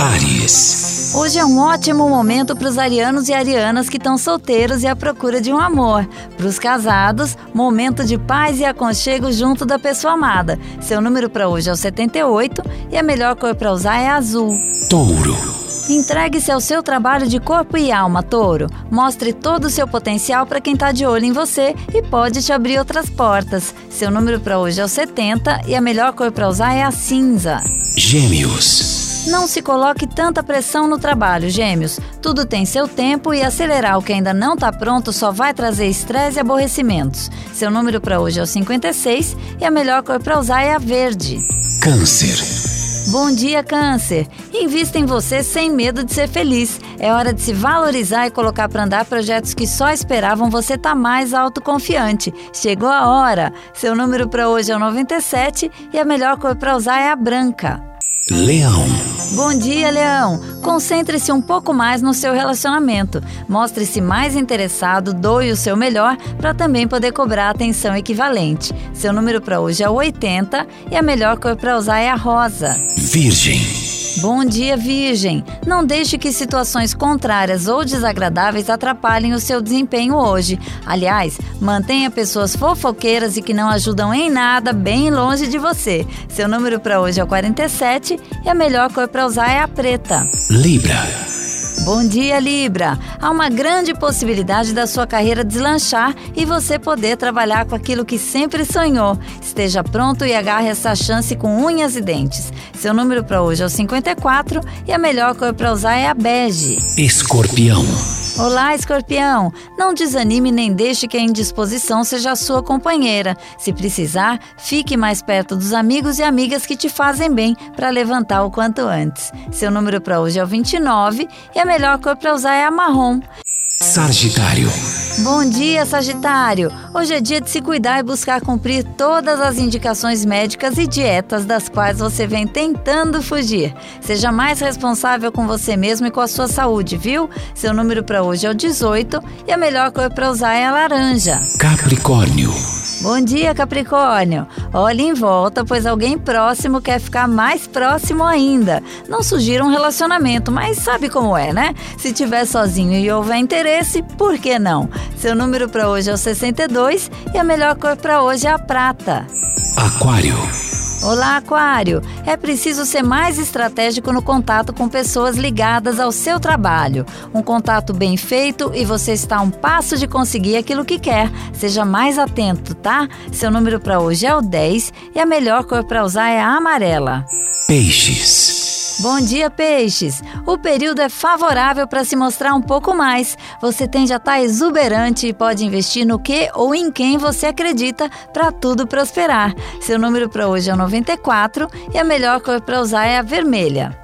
Aries. Hoje é um ótimo momento para os arianos e arianas que estão solteiros e à procura de um amor. Para os casados, momento de paz e aconchego junto da pessoa amada. Seu número para hoje é o 78 e a melhor cor para usar é azul. Touro. Entregue-se ao seu trabalho de corpo e alma, touro. Mostre todo o seu potencial para quem está de olho em você e pode te abrir outras portas. Seu número para hoje é o 70 e a melhor cor para usar é a cinza. Gêmeos. Não se coloque tanta pressão no trabalho, gêmeos. Tudo tem seu tempo e acelerar o que ainda não está pronto só vai trazer estresse e aborrecimentos. Seu número para hoje é o 56 e a melhor cor para usar é a verde. Câncer. Bom dia, Câncer! Invista em você sem medo de ser feliz. É hora de se valorizar e colocar para andar projetos que só esperavam você estar tá mais autoconfiante. Chegou a hora! Seu número para hoje é o 97 e a melhor cor para usar é a branca. Leão. Bom dia, Leão. Concentre-se um pouco mais no seu relacionamento. Mostre-se mais interessado, doe o seu melhor para também poder cobrar atenção equivalente. Seu número para hoje é 80 e a melhor cor para usar é a rosa. Virgem. Bom dia, Virgem! Não deixe que situações contrárias ou desagradáveis atrapalhem o seu desempenho hoje. Aliás, mantenha pessoas fofoqueiras e que não ajudam em nada bem longe de você. Seu número para hoje é o 47 e a melhor cor para usar é a preta. Libra. Bom dia, Libra! Há uma grande possibilidade da sua carreira deslanchar e você poder trabalhar com aquilo que sempre sonhou. Esteja pronto e agarre essa chance com unhas e dentes. Seu número para hoje é o 54 e a melhor cor para usar é a bege. Escorpião. Olá, escorpião! Não desanime nem deixe que a indisposição seja a sua companheira. Se precisar, fique mais perto dos amigos e amigas que te fazem bem para levantar o quanto antes. Seu número para hoje é o 29 e a melhor cor para usar é a marrom. Sagitário. Bom dia, Sagitário! Hoje é dia de se cuidar e buscar cumprir todas as indicações médicas e dietas das quais você vem tentando fugir. Seja mais responsável com você mesmo e com a sua saúde, viu? Seu número para hoje é o 18 e a melhor cor para usar é a laranja. Capricórnio. Bom dia, Capricórnio. Olhe em volta, pois alguém próximo quer ficar mais próximo ainda. Não sugira um relacionamento, mas sabe como é, né? Se tiver sozinho e houver interesse, por que não? Seu número para hoje é o 62 e a melhor cor para hoje é a prata. Aquário. Olá, Aquário! É preciso ser mais estratégico no contato com pessoas ligadas ao seu trabalho. Um contato bem feito e você está a um passo de conseguir aquilo que quer. Seja mais atento, tá? Seu número para hoje é o 10 e a melhor cor para usar é a amarela. Peixes. Bom dia, peixes! O período é favorável para se mostrar um pouco mais. Você a estar tá exuberante e pode investir no que ou em quem você acredita para tudo prosperar. Seu número para hoje é o 94 e a melhor cor para usar é a vermelha.